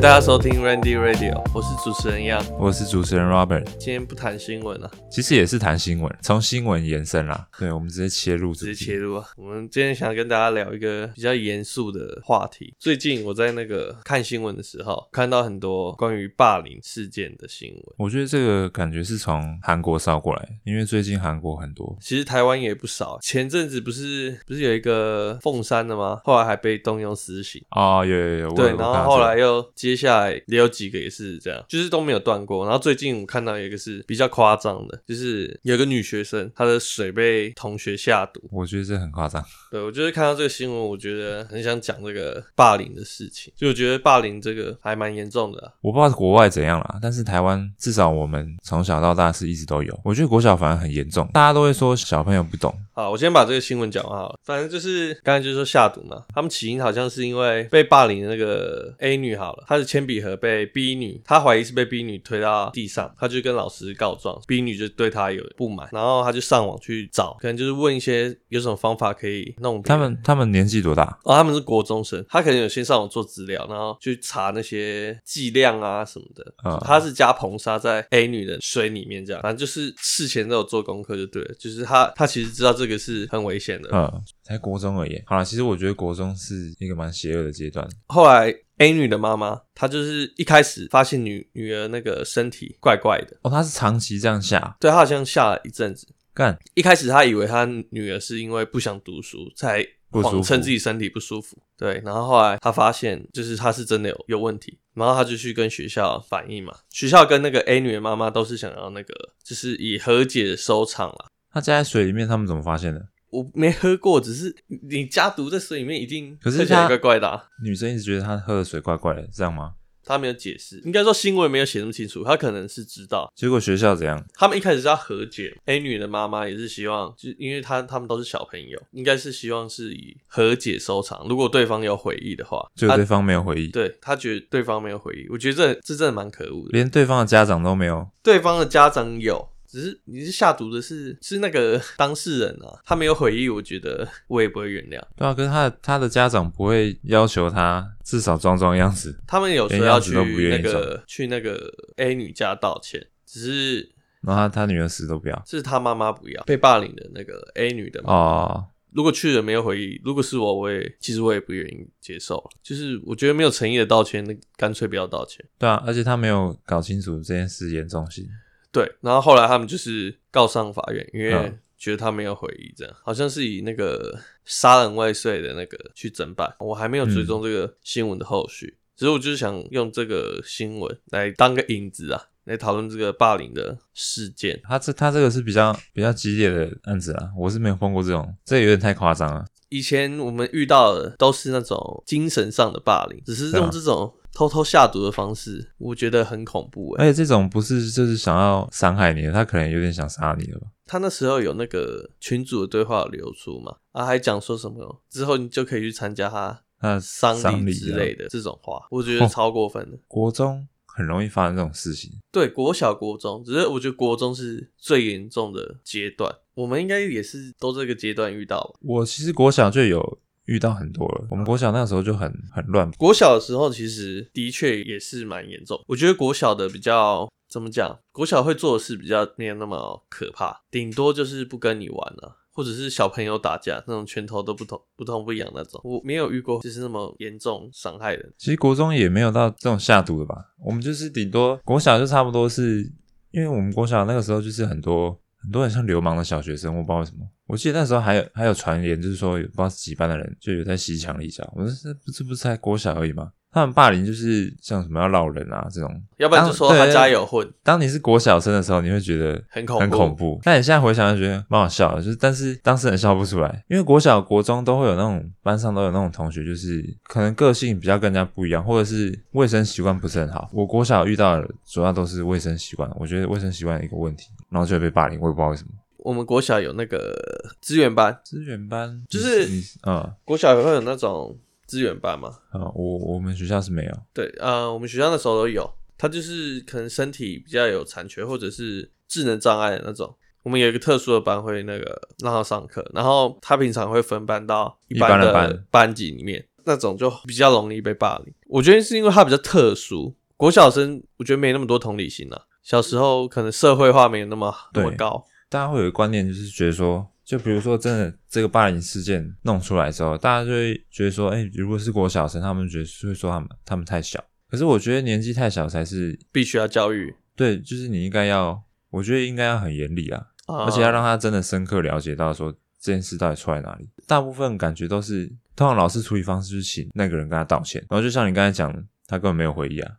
迎大家收听 Randy Radio，我是主持人 Yang，我是主持人 Robert。今天不谈新闻了，其实也是谈新闻，从新闻延伸啦。对，我们直接切入，直接切入啊。我们今天想跟大家聊一个比较严肃的话题。最近我在那个看新闻的时候，看到很多关于霸凌事件的新闻。我觉得这个感觉是从韩国烧过来，因为最近韩国很多，其实台湾也不少。前阵子不是不是有一个凤山的吗？后来还被动用私刑。哦，有有有。对，然后后来又。接下来也有几个也是这样，就是都没有断过。然后最近我看到一个是比较夸张的，就是有个女学生她的水被同学下毒，我觉得这很夸张。对，我就是看到这个新闻，我觉得很想讲这个霸凌的事情。就我觉得霸凌这个还蛮严重的啊。我不知道国外怎样啦，但是台湾至少我们从小到大是一直都有。我觉得国小反而很严重，大家都会说小朋友不懂。好，我先把这个新闻讲完好了。反正就是刚才就是说下毒嘛，他们起因好像是因为被霸凌的那个 A 女好了，她的铅笔盒被 B 女，她怀疑是被 B 女推到地上，她就跟老师告状，B 女就对她有不满，然后她就上网去找，可能就是问一些有什么方法可以弄。他们他们年纪多大？哦，他们是国中生，他可能有先上网做资料，然后去查那些剂量啊什么的。嗯，她是加硼砂在 A 女的水里面，这样，反正就是事前都有做功课就对了，就是她她其实知道这个。这个是很危险的，嗯，才国中而已。好了，其实我觉得国中是一个蛮邪恶的阶段。后来 A 女的妈妈，她就是一开始发现女女儿那个身体怪怪的。哦，她是长期这样下，对，她好像下了一阵子。干，一开始她以为她女儿是因为不想读书才谎称自己身体不舒服。对，然后后来她发现就是她是真的有有问题，然后她就去跟学校反映嘛。学校跟那个 A 女的妈妈都是想要那个，就是以和解收场啦。他加在水里面，他们怎么发现的？我没喝过，只是你加毒在水里面，一定可是他怪怪的啊。女生一直觉得她喝的水怪怪的，这样吗？他没有解释，应该说新闻没有写那么清楚，他可能是知道。结果学校怎样？他们一开始是要和解，A 女的妈妈也是希望，就因为她他们都是小朋友，应该是希望是以和解收场。如果对方有悔意的话，就对方没有悔意，对他觉得对方没有悔意，我觉得这这真的蛮可恶的，连对方的家长都没有，对方的家长有。只是你是下毒的是是那个 当事人啊，他没有悔意，我觉得我也不会原谅。对啊，可是他的他的家长不会要求他至少装装样子。他们有时候要去那个去那个 A 女家道歉，只是然后他他女儿死都不要，是他妈妈不要被霸凌的那个 A 女的哦。如果去了没有回忆，如果是我，我也其实我也不愿意接受。就是我觉得没有诚意的道歉，那干脆不要道歉。对啊，而且他没有搞清楚这件事严重性。对，然后后来他们就是告上法院，因为觉得他没有悔意，这样、嗯、好像是以那个杀人未遂的那个去侦办。我还没有追踪这个新闻的后续，只是我就是想用这个新闻来当个引子啊，来讨论这个霸凌的事件。他这他这个是比较比较激烈的案子啊，我是没有碰过这种，这有点太夸张了。以前我们遇到的都是那种精神上的霸凌，只是用这种。偷偷下毒的方式，我觉得很恐怖哎。而且这种不是就是想要伤害你，他可能有点想杀你了吧？他那时候有那个群主的对话流出嘛？啊，还讲说什么之后你就可以去参加他丧礼之类的这种话，我觉得超过分的。国中很容易发生这种事情，对，国小、国中，只是我觉得国中是最严重的阶段。我们应该也是都这个阶段遇到。我其实国小就有。遇到很多了，我们国小那个时候就很很乱。国小的时候其实的确也是蛮严重。我觉得国小的比较怎么讲？国小会做的事比较没有那么可怕，顶多就是不跟你玩了，或者是小朋友打架那种拳头都不痛不痛不痒那种。我没有遇过就是那么严重伤害人。其实国中也没有到这种下毒的吧？我们就是顶多国小就差不多是，因为我们国小那个时候就是很多。很多人像流氓的小学生，我不知道为什么。我记得那时候还有还有传言，就是说有不知道是几班的人就有在西墙立脚。我说这不是不是才国小而已吗？他们霸凌就是像什么要闹人啊这种，要不然就说他家有混。当你是国小生的时候，你会觉得很恐很恐怖。但你现在回想就觉得蛮好笑的，就是但是当事人笑不出来，因为国小国中都会有那种班上都有那种同学，就是可能个性比较跟人家不一样，或者是卫生习惯不是很好。我国小遇到的主要都是卫生习惯，我觉得卫生习惯有一个问题，然后就会被霸凌，我也不知道为什么。我们国小有那个资源班，资源班就是嗯，国小也会有那种。资源班嘛，啊，我我们学校是没有。对，呃，我们学校那时候都有。他就是可能身体比较有残缺，或者是智能障碍的那种。我们有一个特殊的班会那个让他上课，然后他平常会分班到一般的班级里面，那种就比较容易被霸凌。我觉得是因为他比较特殊，国小生我觉得没那么多同理心了。小时候可能社会化没有那么那么高，大家会有一个观念，就是觉得说，就比如说真的这个霸凌事件弄出来之后，大家就会觉得说，哎、欸，如果是国小生，他们觉得会说他们他们太小。可是我觉得年纪太小才是必须要教育。对，就是你应该要，我觉得应该要很严厉啊，啊，而且要让他真的深刻了解到说这件事到底出在哪里。大部分感觉都是，通常老师处理方式就是请那个人跟他道歉，然后就像你刚才讲，他根本没有回忆啊，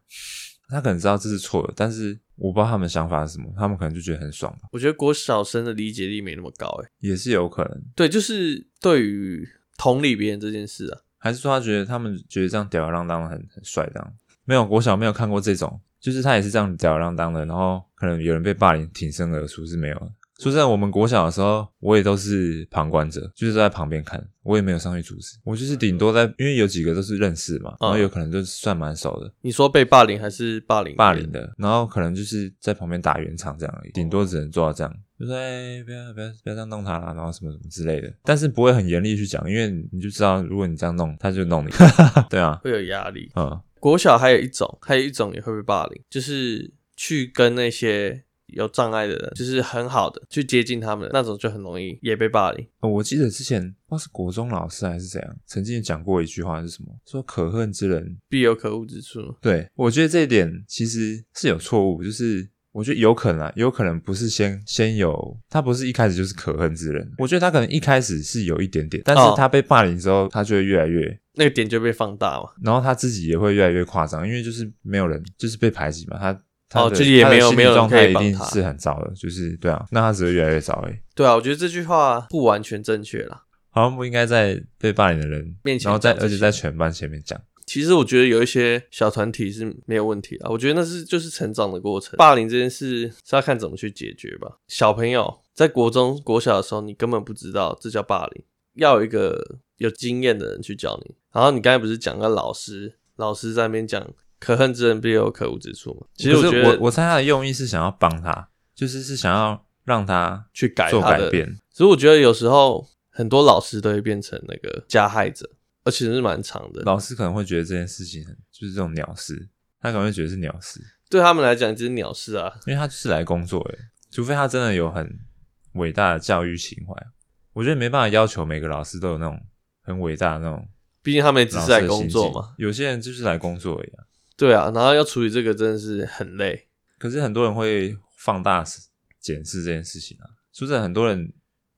他可能知道这是错的，但是我不知道他们想法是什么，他们可能就觉得很爽吧。我觉得国小生的理解力没那么高，诶，也是有可能。对，就是对于同理别人这件事啊，还是说他觉得他们觉得这样吊儿郎当的很很帅这样？没有，国小没有看过这种。就是他也是这样吊儿郎当的，然后可能有人被霸凌挺身而出是没有的。说实在，我们国小的时候，我也都是旁观者，就是在旁边看，我也没有上去阻止。我就是顶多在，因为有几个都是认识嘛，然后有可能就算蛮熟的。你说被霸凌还是霸凌？霸凌的，然后可能就是在旁边打圆场这样而已，顶多只能做到这样，就说哎，不要不要不要这样弄他啦，然后什么什么之类的。但是不会很严厉去讲，因为你就知道，如果你这样弄，他就弄你，对啊，会有压力，嗯。国小还有一种，还有一种也会被霸凌，就是去跟那些有障碍的人，就是很好的去接近他们，那种就很容易也被霸凌。哦，我记得之前不知道是国中老师还是怎样，曾经讲过一句话是什么？说可恨之人必有可恶之处。对，我觉得这一点其实是有错误，就是。我觉得有可能啊，有可能不是先先有，他不是一开始就是可恨之人。我觉得他可能一开始是有一点点，但是他被霸凌之后，他就会越来越那个点就被放大嘛。然后他自己也会越来越夸张，因为就是没有人，就是被排挤嘛。他他的、哦、也没有没有状态一定是很糟的，就是对啊，那他只会越来越糟诶。对啊，我觉得这句话不完全正确啦，好像不应该在被霸凌的人面前，然后在而且在全班前面讲。其实我觉得有一些小团体是没有问题的，我觉得那是就是成长的过程。霸凌这件事是要看怎么去解决吧。小朋友在国中、国小的时候，你根本不知道这叫霸凌，要有一个有经验的人去教你。然后你刚才不是讲个老师，老师在那边讲“可恨之人必有可恶之处”吗？其实我觉得，我我猜他的用意是想要帮他，就是是想要让他去改做改变。所以我觉得有时候很多老师都会变成那个加害者。而且是蛮长的，老师可能会觉得这件事情很就是这种鸟事，他可能会觉得是鸟事，对他们来讲就是鸟事啊，因为他就是来工作诶，除非他真的有很伟大的教育情怀，我觉得没办法要求每个老师都有那种很伟大的那种，毕竟他们也只是来工作嘛，有些人就是来工作一样啊，对啊，然后要处理这个真的是很累，可是很多人会放大检视这件事情啊，是不是，很多人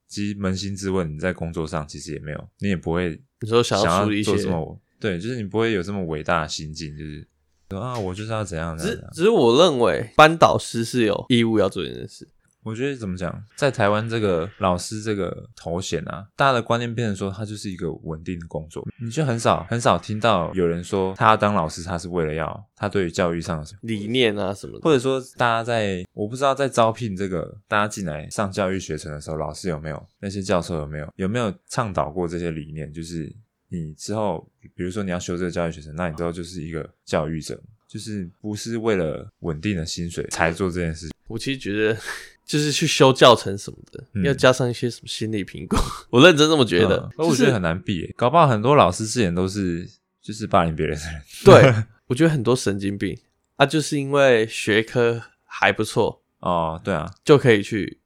其实扪心自问，你在工作上其实也没有，你也不会。你说想要处理一些什么？对，就是你不会有这么伟大的心境，就是啊，我就是要怎样怎样。只只是我认为班导师是有义务要做这件事。我觉得怎么讲，在台湾这个老师这个头衔啊，大家的观念变成说他就是一个稳定的工作，你就很少很少听到有人说他当老师，他是为了要他对于教育上的什么理念啊什么的，或者说大家在我不知道在招聘这个大家进来上教育学程的时候，老师有没有那些教授有没有有没有倡导过这些理念？就是你之后比如说你要修这个教育学程，那你之后就是一个教育者，就是不是为了稳定的薪水才做这件事情。我其实觉得。就是去修教程什么的，嗯、要加上一些什么心理评估。我认真这么觉得，我觉得很难避耶。搞不好很多老师之前都是就是霸凌别人的人。对，我觉得很多神经病啊，就是因为学科还不错哦，对啊，就可以去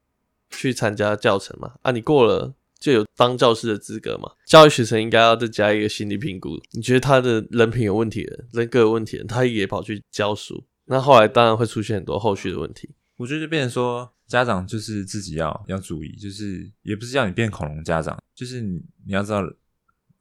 去参加教程嘛。啊，你过了就有当教师的资格嘛。教育学生应该要再加一个心理评估。你觉得他的人品有问题的，人格有问题的，他也跑去教书，那后来当然会出现很多后续的问题。我觉得就变成说。家长就是自己要要注意，就是也不是叫你变恐龙家长，就是你你要知道，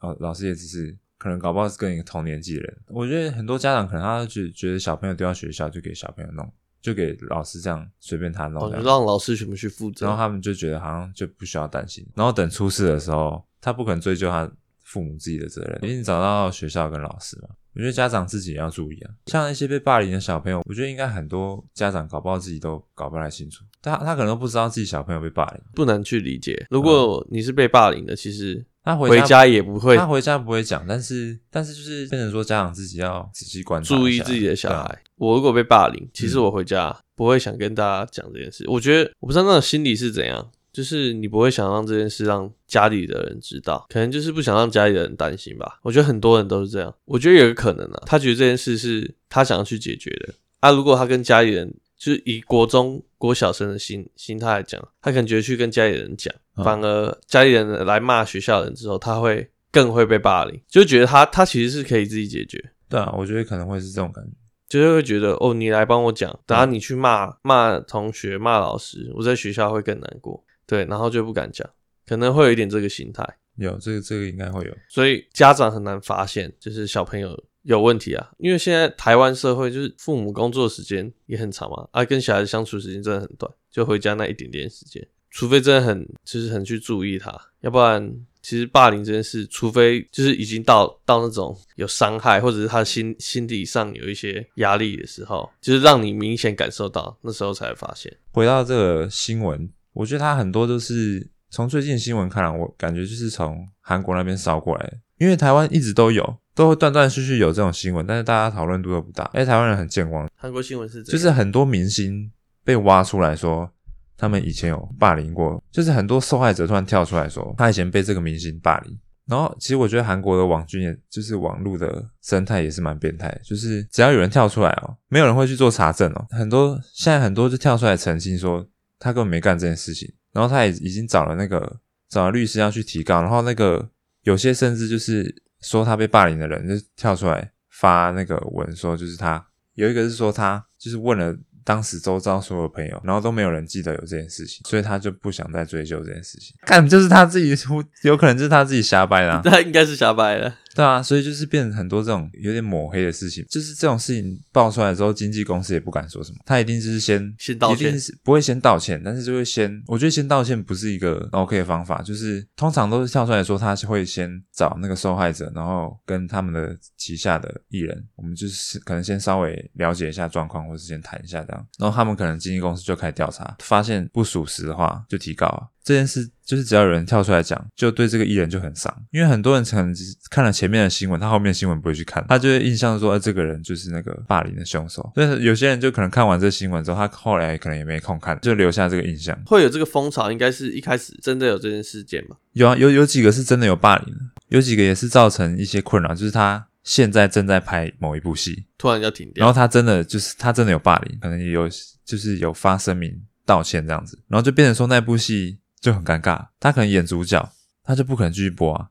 哦，老师也只是可能搞不好是跟你同年纪的人。我觉得很多家长可能他觉觉得小朋友丢到学校就给小朋友弄，就给老师这样随便他弄，哦，让老师全部去负责，然后他们就觉得好像就不需要担心，然后等出事的时候，他不可能追究他父母自己的责任，一定找到学校跟老师嘛。我觉得家长自己也要注意啊，像那些被霸凌的小朋友，我觉得应该很多家长搞不好自己都搞不太清楚，他他可能都不知道自己小朋友被霸凌，不能去理解。如果你是被霸凌的，其实他回家也不会，他回家不会讲，但是但是就是变成说家长自己要仔细观察，注意自己的小孩。我如果被霸凌，其实我回家不会想跟大家讲这件事。我觉得我不知道那种心理是怎样。就是你不会想让这件事让家里的人知道，可能就是不想让家里的人担心吧。我觉得很多人都是这样。我觉得有个可能啊，他觉得这件事是他想要去解决的啊。如果他跟家里人，就是以国中、国小生的心心态来讲，他可能觉得去跟家里人讲，反而家里人来骂学校的人之后，他会更会被霸凌，就觉得他他其实是可以自己解决。对啊，我觉得可能会是这种感觉。就是会觉得哦，你来帮我讲，等下你去骂骂同学、骂老师，我在学校会更难过。对，然后就不敢讲，可能会有一点这个心态。有这个，这个应该会有。所以家长很难发现，就是小朋友有问题啊。因为现在台湾社会就是父母工作时间也很长嘛，啊，跟小孩子相处时间真的很短，就回家那一点点时间，除非真的很就是很去注意他，要不然。其实霸凌这件事，除非就是已经到到那种有伤害，或者是他心心理上有一些压力的时候，就是让你明显感受到，那时候才会发现。回到这个新闻，我觉得他很多都是从最近新闻看来，我感觉就是从韩国那边烧过来，因为台湾一直都有，都会断断续续有这种新闻，但是大家讨论度都不大。哎，台湾人很健忘。韩国新闻是就是很多明星被挖出来说。他们以前有霸凌过，就是很多受害者突然跳出来说，他以前被这个明星霸凌。然后，其实我觉得韩国的网军，也就是网络的生态也是蛮变态，就是只要有人跳出来哦，没有人会去做查证哦。很多现在很多就跳出来澄清说，他根本没干这件事情。然后他也已经找了那个找了律师要去提告。然后那个有些甚至就是说他被霸凌的人，就跳出来发那个文说，就是他有一个是说他就是问了。当时周遭所有朋友，然后都没有人记得有这件事情，所以他就不想再追究这件事情。看，就是他自己，有可能就是他自己瞎掰啦。他应该是瞎掰的。对啊，所以就是变成很多这种有点抹黑的事情，就是这种事情爆出来之后，经纪公司也不敢说什么，他一定就是先先道歉，一定是不会先道歉，但是就会先，我觉得先道歉不是一个 OK 的方法，就是通常都是跳出来说他会先找那个受害者，然后跟他们的旗下的艺人，我们就是可能先稍微了解一下状况，或者是先谈一下这样，然后他们可能经纪公司就开始调查，发现不属实的话就提告啊。这件事就是只要有人跳出来讲，就对这个艺人就很伤，因为很多人可能只看了前面的新闻，他后面的新闻不会去看，他就会印象说，哎，这个人就是那个霸凌的凶手。但是有些人就可能看完这个新闻之后，他后来可能也没空看，就留下这个印象。会有这个风潮，应该是一开始真的有这件事件吗？有啊，有有几个是真的有霸凌，有几个也是造成一些困扰，就是他现在正在拍某一部戏，突然要停掉，然后他真的就是他真的有霸凌，可能也有就是有发声明道歉这样子，然后就变成说那部戏。就很尴尬，他可能演主角，他就不可能继续播啊，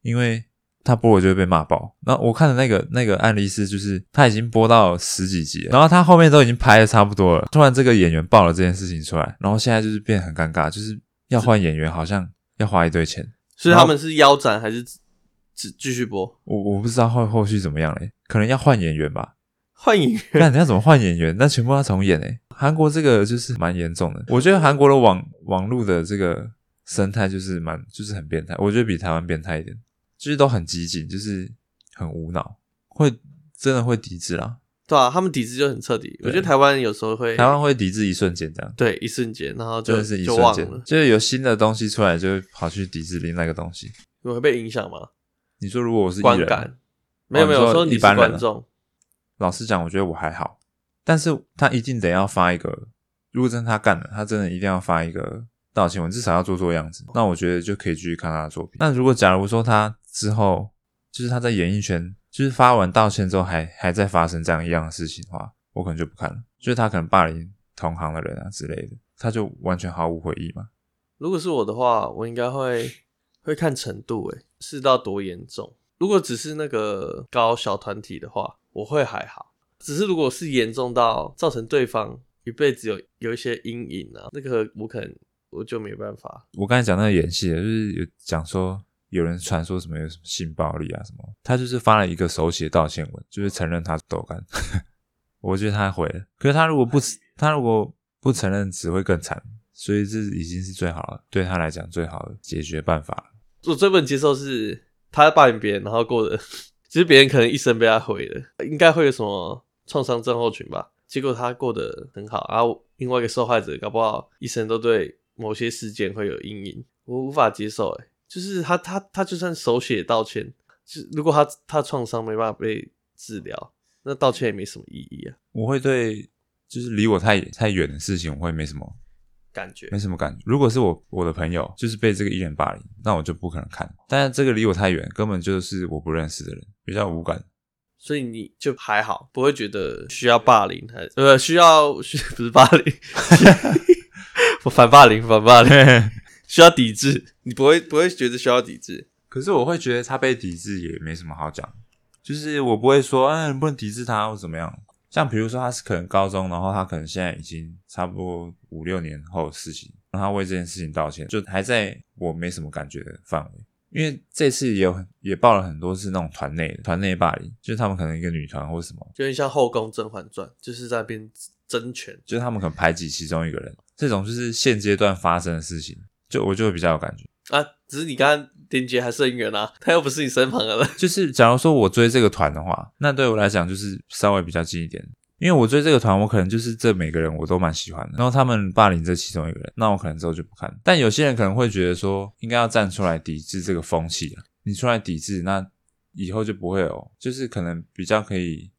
因为他播了就会被骂爆。然后我看的那个那个案例是，就是他已经播到十几集了，然后他后面都已经拍的差不多了，突然这个演员爆了这件事情出来，然后现在就是变得很尴尬，就是要换演员，好像要花一堆钱。所以他们是腰斩还是只继续播？我我不知道后后续怎么样嘞，可能要换演员吧。换演员？那你要怎么换演员？那全部要重演诶。韩国这个就是蛮严重的。我觉得韩国的网网络的这个生态就是蛮就是很变态。我觉得比台湾变态一点，就是都很激进，就是很无脑，会真的会抵制啦。对啊，他们抵制就很彻底。我觉得台湾有时候会，台湾会抵制一瞬间这样。对，一瞬间，然后就是一瞬间，就是有新的东西出来，就会跑去抵制另外一个东西。你会被影响吗？你说如果我是观感没有没有，哦、说你是观众。老实讲，我觉得我还好，但是他一定得要发一个，如果真的他干了，他真的一定要发一个道歉文，至少要做做样子。那我觉得就可以继续看他的作品。那如果假如说他之后，就是他在演艺圈，就是发完道歉之后还还在发生这样一样的事情的话，我可能就不看了。就是他可能霸凌同行的人啊之类的，他就完全毫无悔意嘛。如果是我的话，我应该会会看程度，诶，是到多严重。如果只是那个搞小团体的话。我会还好，只是如果是严重到造成对方一辈子有有一些阴影啊，那个我可能我就没办法。我刚才讲那个演戏的，就是有讲说有人传说什么有什么性暴力啊什么，他就是发了一个手写道歉文，就是承认他是豆干。我觉得他毁了，可是他如果不他如果不承认，只会更惨，所以这已经是最好了，对他来讲最好的解决办法了。我最不能接受是他霸凌别人，然后过的。其实别人可能一生被他毁了，应该会有什么创伤症候群吧？结果他过得很好，然后另外一个受害者搞不好一生都对某些事件会有阴影，我无法接受。诶，就是他他他就算手写道歉，就如果他他创伤没办法被治疗，那道歉也没什么意义啊。我会对就是离我太太远的事情，我会没什么感觉，没什么感觉。如果是我我的朋友就是被这个艺人霸凌，那我就不可能看。但是这个离我太远，根本就是我不认识的人，比较无感。所以你就还好，不会觉得需要霸凌，还呃需要需 不是霸凌，我反霸凌反霸凌，需要抵制，你不会不会觉得需要抵制？可是我会觉得他被抵制也没什么好讲，就是我不会说，哎，你不能抵制他或怎么样。像比如说他是可能高中，然后他可能现在已经差不多五六年后的事情，让他为这件事情道歉，就还在我没什么感觉的范围。因为这次也有也报了很多是那种团内的团内霸凌，就是他们可能一个女团或什么，就像后宫甄嬛传，就是在那边争权，就是他们可能排挤其中一个人，这种就是现阶段发生的事情，就我就会比较有感觉啊。只是你刚刚连结还是很远啊，他又不是你身旁的人。就是假如说我追这个团的话，那对我来讲就是稍微比较近一点。因为我追这个团，我可能就是这每个人我都蛮喜欢的。然后他们霸凌这其中一个人，那我可能之后就不看。但有些人可能会觉得说，应该要站出来抵制这个风气啊。你出来抵制，那以后就不会有，就是可能比较可以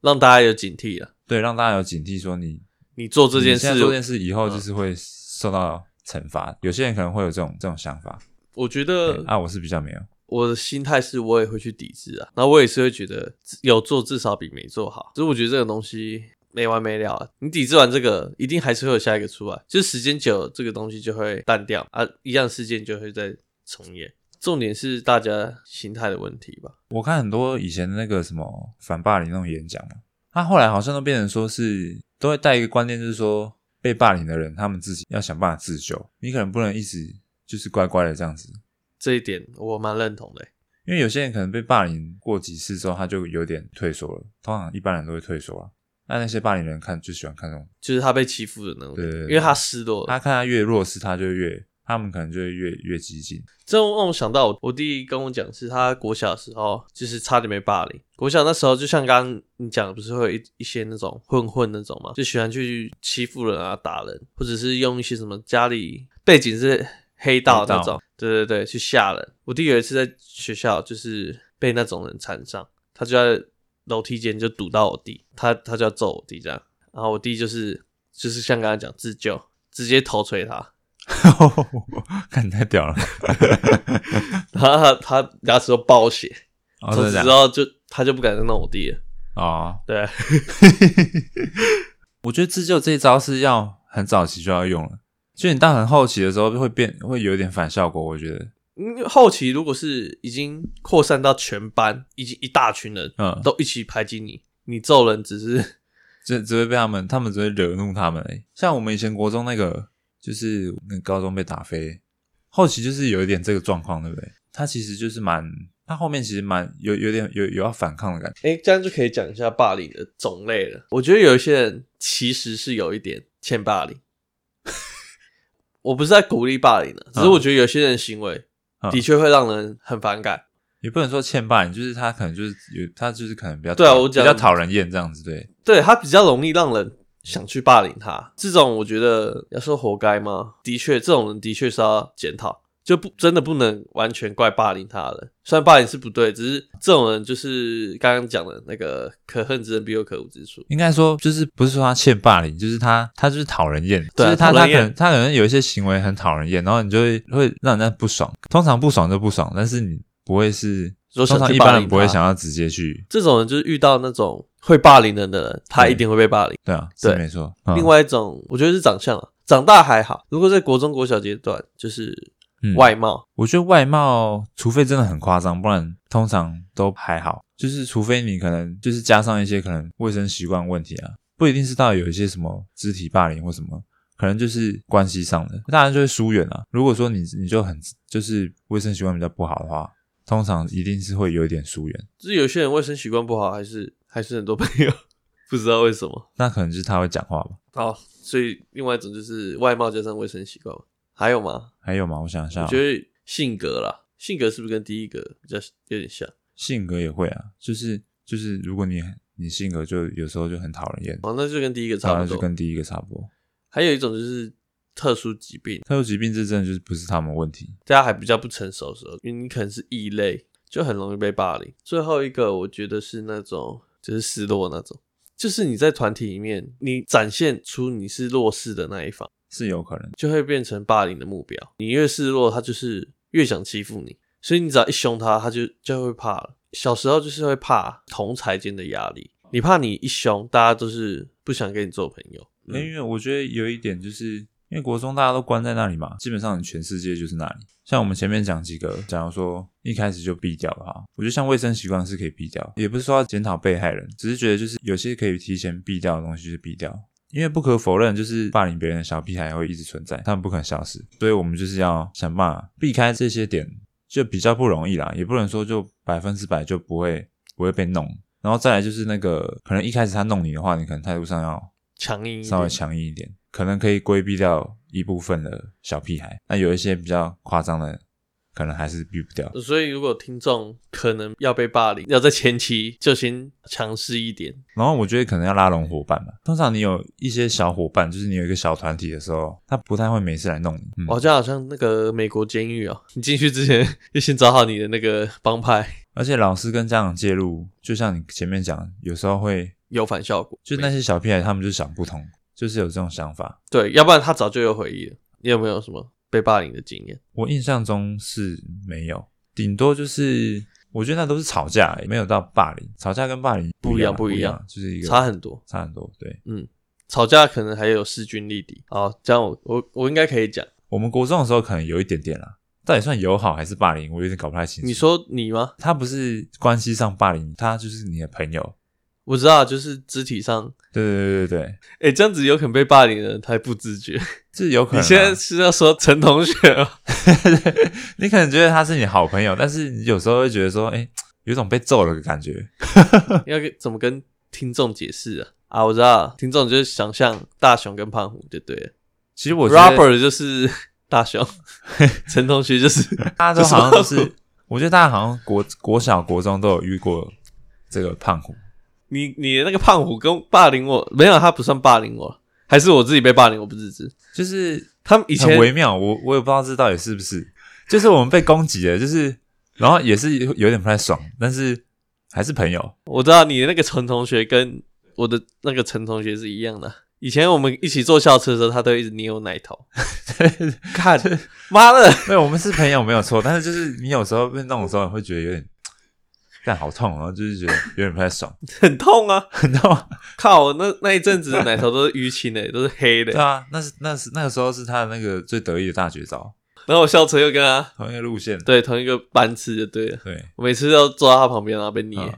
让大家有警惕了。对，让大家有警惕，说你你做这件事，做这件事以后就是会受到惩罚。嗯。有些人可能会有这种这种想法。我觉得啊，我是比较没有。我的心态是我也会去抵制啊，然后我也是会觉得有做至少比没做好，所以我觉得这个东西没完没了啊。你抵制完这个，一定还是会有下一个出来，就时间久了，这个东西就会淡掉啊，一样事件就会再重演。重点是大家心态的问题吧。我看很多以前那个什么反霸凌那种演讲嘛，他后来好像都变成说是都会带一个观念，就是说被霸凌的人他们自己要想办法自救，你可能不能一直就是乖乖的这样子。这一点我蛮认同的，因为有些人可能被霸凌过几次之后，他就有点退缩了。通常一般人都会退缩啊。那那些霸凌人看就喜欢看这种，就是他被欺负的那种，对，因为他失落了，他看他越弱势，他就越，他们可能就会越越激进。这让我想到我，我弟跟我讲，是他国小的时候就是差点被霸凌。国小那时候就像刚刚你讲的，不是会有一一些那种混混那种嘛，就喜欢去欺负人啊、打人，或者是用一些什么家里背景是。黑道那种，对对对，去吓人。我弟有一次在学校，就是被那种人缠上，他就在楼梯间就堵到我弟，他他就要揍我弟这样，然后我弟就是就是像刚刚讲自救，直接头锤他，看你太屌了，然后他他牙齿都爆血，从此、哦、之后就他就不敢再弄我弟了。哦，对，我觉得自救这一招是要很早期就要用了。就你到很后期的时候会变，会有点反效果。我觉得，嗯，后期如果是已经扩散到全班，以及一大群人，嗯，都一起排挤你，你揍人只是，只只会被他们，他们只会惹怒他们。诶，像我们以前国中那个，就是那高中被打飞，后期就是有一点这个状况，对不对？他其实就是蛮，他后面其实蛮有有点有有要反抗的感觉。诶，这样就可以讲一下霸凌的种类了。我觉得有一些人其实是有一点欠霸凌。我不是在鼓励霸凌的，只是我觉得有些人行为的确会让人很反感。也不能说欠霸凌，就是他可能就是有他就是可能比较对啊，我讲比较讨人厌这样子，对，对他比较容易让人想去霸凌他。这种我觉得要说活该吗？的确，这种人的确是要检讨。就不真的不能完全怪霸凌他了，虽然霸凌是不对，只是这种人就是刚刚讲的那个可恨之人必有可恶之处。应该说就是不是说他欠霸凌，就是他他就是讨人厌，对就是他他可能他可能有一些行为很讨人厌，然后你就会会让人家不爽。通常不爽就不爽，但是你不会是通常一般人不会想要直接去。这种人就是遇到那种会霸凌人的人，他一定会被霸凌。对啊，对，没错。另外一种我觉得是长相啊，长大还好。如果在国中国小阶段，就是。外貌，嗯，我觉得外貌，除非真的很夸张，不然通常都还好。就是除非你可能就是加上一些可能卫生习惯问题啊，不一定是到有一些什么肢体霸凌或什么，可能就是关系上的，大家就会疏远啊。如果说你你就很就是卫生习惯比较不好的话，通常一定是会有一点疏远。就是有些人卫生习惯不好，还是还是很多朋友，不知道为什么。那可能就是他会讲话吧。好，所以另外一种就是外貌加上卫生习惯。还有吗？还有吗？我想一下，我觉得性格啦，性格是不是跟第一个比较有点像？性格也会啊，就是就是，如果你你性格就有时候就很讨人厌，哦，那就跟第一个差不多，那就跟第一个差不多。还有一种就是特殊疾病，特殊疾病这真的就是不是他们问题，大家还比较不成熟的时候，因为你可能是异类，就很容易被霸凌。最后一个我觉得是那种就是失落那种，就是你在团体里面，你展现出你是弱势的那一方。是有可能，就会变成霸凌的目标。你越示弱，他就是越想欺负你，所以你只要一凶他，他就就会怕了。小时候就是会怕同才间的压力，你怕你一凶，大家都是不想跟你做朋友。因为我觉得有一点就是，因为国中大家都关在那里嘛，基本上你全世界就是那里。像我们前面讲几个，假如说一开始就避掉了哈，我觉得像卫生习惯是可以避掉，也不是说要检讨被害人，只是觉得就是有些可以提前避掉的东西就避掉。因为不可否认，就是霸凌别人的小屁孩会一直存在，他们不可能消失，所以我们就是要想办法避开这些点，就比较不容易啦，也不能说就百分之百就不会不会被弄。然后再来就是那个，可能一开始他弄你的话，你可能态度上要强硬，稍微强硬一点，可能可以规避掉一部分的小屁孩。那有一些比较夸张的。可能还是避不掉，所以如果听众可能要被霸凌，要在前期就先强势一点。然后我觉得可能要拉拢伙伴吧。通常你有一些小伙伴，就是你有一个小团体的时候，他不太会没事来弄你。嗯、哦，就好像那个美国监狱哦，你进去之前就先找好你的那个帮派。而且老师跟家长介入，就像你前面讲，有时候会有反效果。就那些小屁孩，他们就想不通，就是有这种想法。对，要不然他早就有回忆了。你有没有什么？被霸凌的经验，我印象中是没有，顶多就是我觉得那都是吵架，欸，没有到霸凌。吵架跟霸凌不一样，不一样，就是一个差很多，差很多。对，嗯，吵架可能还有势均力敌。好，这样我我我应该可以讲，我们国中的时候可能有一点点啦，到底算友好还是霸凌，我有点搞不太清楚。你说你吗？他不是关系上霸凌，他就是你的朋友。我知道，就是肢体上。对对对对对。哎、欸，这样子有可能被霸凌的人，他还不自觉。这有可能、啊。你现在是要说陈同学吗？你可能觉得他是你好朋友，但是你有时候会觉得说，哎、欸，有种被揍了的感觉。要怎么跟听众解释啊？啊，我知道，听众就是想象大雄跟胖虎就对了。其实我 Robert 就是大雄，陈同学就是，大家都好像都是，我觉得大家好像国国小国中都有遇过这个胖虎。你你的那个胖虎跟霸凌我没有，他不算霸凌我，还是我自己被霸凌，我不自知。就是他们以前很微妙，我我也不知道这到底是不是，就是我们被攻击了，就是然后也是有点不太爽，但是还是朋友。我知道你的那个陈同学跟我的那个陈同学是一样的，以前我们一起坐校车的时候，他都一直捏我奶头。看，妈的，没有，我们是朋友没有错，但是就是你有时候被弄的时候，会觉得有点。但好痛，然后就是觉得有点不太爽，很痛啊，很痛！靠，那那一阵子的奶头都是淤青的，都是黑的。对啊，那是那是那个时候是他的那个最得意的大绝招。然后我校车又跟他同一个路线，对，同一个班次就对了。对，我每次都坐在他旁边，然后被捏。嗯、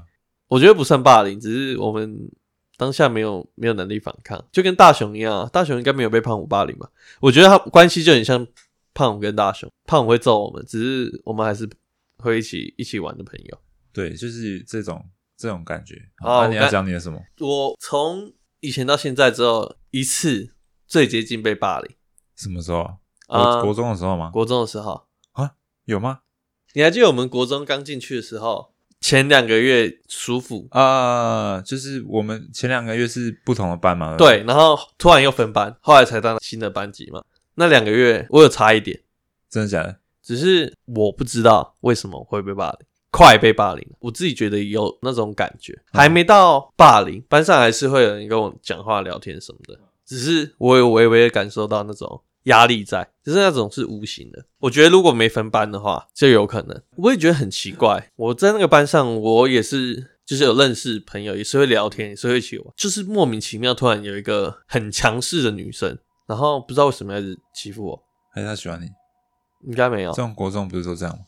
我觉得不算霸凌，只是我们当下没有没有能力反抗，就跟大雄一样啊。大雄应该没有被胖虎霸凌吧？我觉得他关系就很像胖虎跟大雄，胖虎会揍我们，只是我们还是会一起一起玩的朋友。对，就是这种这种感觉。好，那你要讲你的什么？我从以前到现在只有，一次最接近被霸凌，什么时候啊？国国中的时候吗？国中的时候啊？有吗？你还记得我们国中刚进去的时候，前两个月舒服啊，就是我们前两个月是不同的班嘛？对，然后突然又分班，后来才当新的班级嘛。那两个月我有差一点，真的假的？只是我不知道为什么会被霸凌。快被霸凌，我自己觉得有那种感觉，还没到霸凌，班上还是会有人跟我讲话、聊天什么的，只是我有微微的感受到那种压力在，只是那种是无形的。我觉得如果没分班的话，就有可能。我也觉得很奇怪，我在那个班上，我也是就是有认识朋友，也是会聊天，也是会一起玩，就是莫名其妙突然有一个很强势的女生，然后不知道为什么要一直欺负我，还是她喜欢你？应该没有，这种国中不是都这样吗？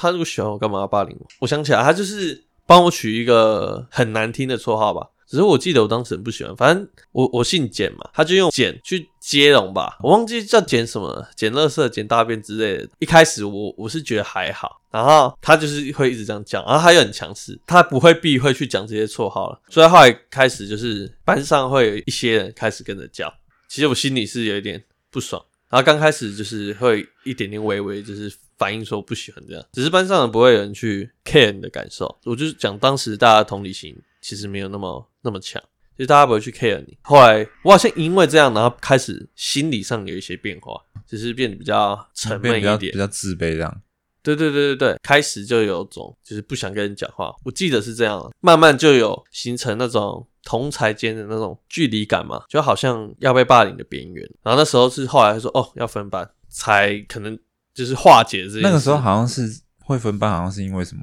他如果喜欢我，干嘛要霸凌我？我想起来，他就是帮我取一个很难听的绰号吧。只是我记得我当时很不喜欢。反正我我姓简嘛，他就用简去接龙吧。我忘记叫简什么了，简垃圾、简大便之类的。一开始我我是觉得还好，然后他就是会一直这样讲，然后他又很强势，他不会避讳去讲这些绰号了。所以后来开始就是班上会有一些人开始跟着叫，其实我心里是有一点不爽。然后刚开始就是会一点点微微就是。反映说不喜欢这样，只是班上的不会有人去 care 你的感受。我就是讲当时大家的同理心其实没有那么那么强，其实大家不会去 care 你。后来我好像因为这样，然后开始心理上有一些变化，只是变得比较沉闷一点，比较自卑这样。对对对对对，开始就有种就是不想跟人讲话，我记得是这样，慢慢就有形成那种同才间的那种距离感嘛，就好像要被霸凌的边缘。然后那时候是后来说哦要分班，才可能就是化解这些。那个时候好像是会分班，好像是因为什么？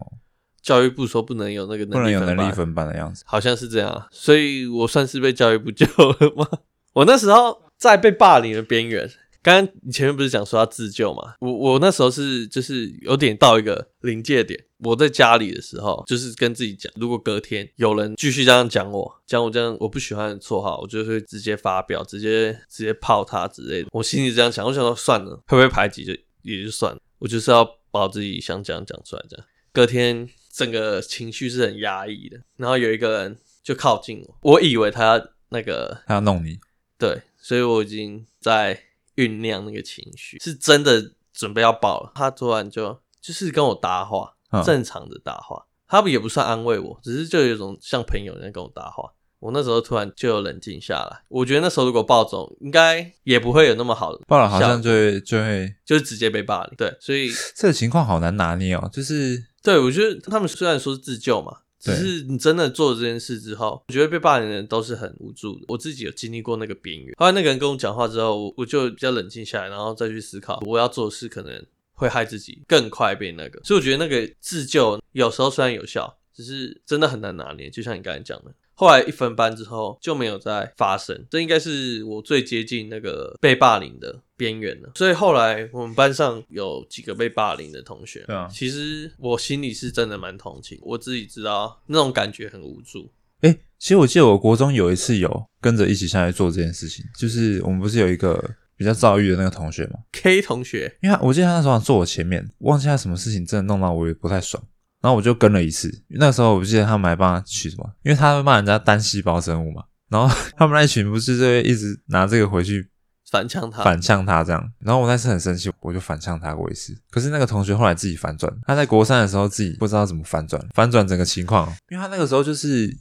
教育部说不能有那个能力，不能有能力分班的样子，好像是这样。所以我算是被教育部救了吗？我那时候在被霸凌的边缘。刚刚你前面不是讲说要自救吗？我我那时候是就是有点到一个临界点。我在家里的时候，就是跟自己讲，如果隔天有人继续这样讲我，讲我这样我不喜欢的绰号，我就会直接发飙，直接直接泡他之类的。我心里这样想，我想说算了，会不会排挤就也就算了。我就是要把我自己想讲讲出来，这样隔天整个情绪是很压抑的。然后有一个人就靠近我，我以为他要那个他要弄你，对，所以我已经在。酝酿那个情绪是真的准备要爆了，他突然就就是跟我搭话，嗯、正常的搭话，他也不算安慰我，只是就有一种像朋友在跟我搭话。我那时候突然就有冷静下来，我觉得那时候如果暴走，应该也不会有那么好的暴了，好像就会就会就是直接被霸凌。对，所以 这个情况好难拿捏哦。就是对我觉得他们虽然说是自救嘛。只是你真的做了这件事之后，我觉得被霸凌的人都是很无助的。我自己有经历过那个边缘。后来那个人跟我讲话之后，我就比较冷静下来，然后再去思考我要做的事可能会害自己更快被那个。所以我觉得那个自救有时候虽然有效，只是真的很难拿捏。就像你刚才讲的。后来一分班之后就没有再发生，这应该是我最接近那个被霸凌的边缘了。所以后来我们班上有几个被霸凌的同学，对啊，其实我心里是真的蛮同情，我自己知道那种感觉很无助。哎、欸，其实我记得我国中有一次有跟着一起下来做这件事情，就是我们不是有一个比较躁郁的那个同学嘛？K 同学，因为他我记得他那时候坐我前面，忘记他什么事情真的弄到我也不太爽。然后我就跟了一次，那时候我不记得他们还帮他取什么，因为他会骂人家单细胞生物嘛。然后 他们那一群不是就会一直拿这个回去反呛他，反呛他这样。然后我那次很生气，我就反呛他过一次。可是那个同学后来自己反转，他在国三的时候自己不知道怎么反转，反转整个情况，因为他那个时候就是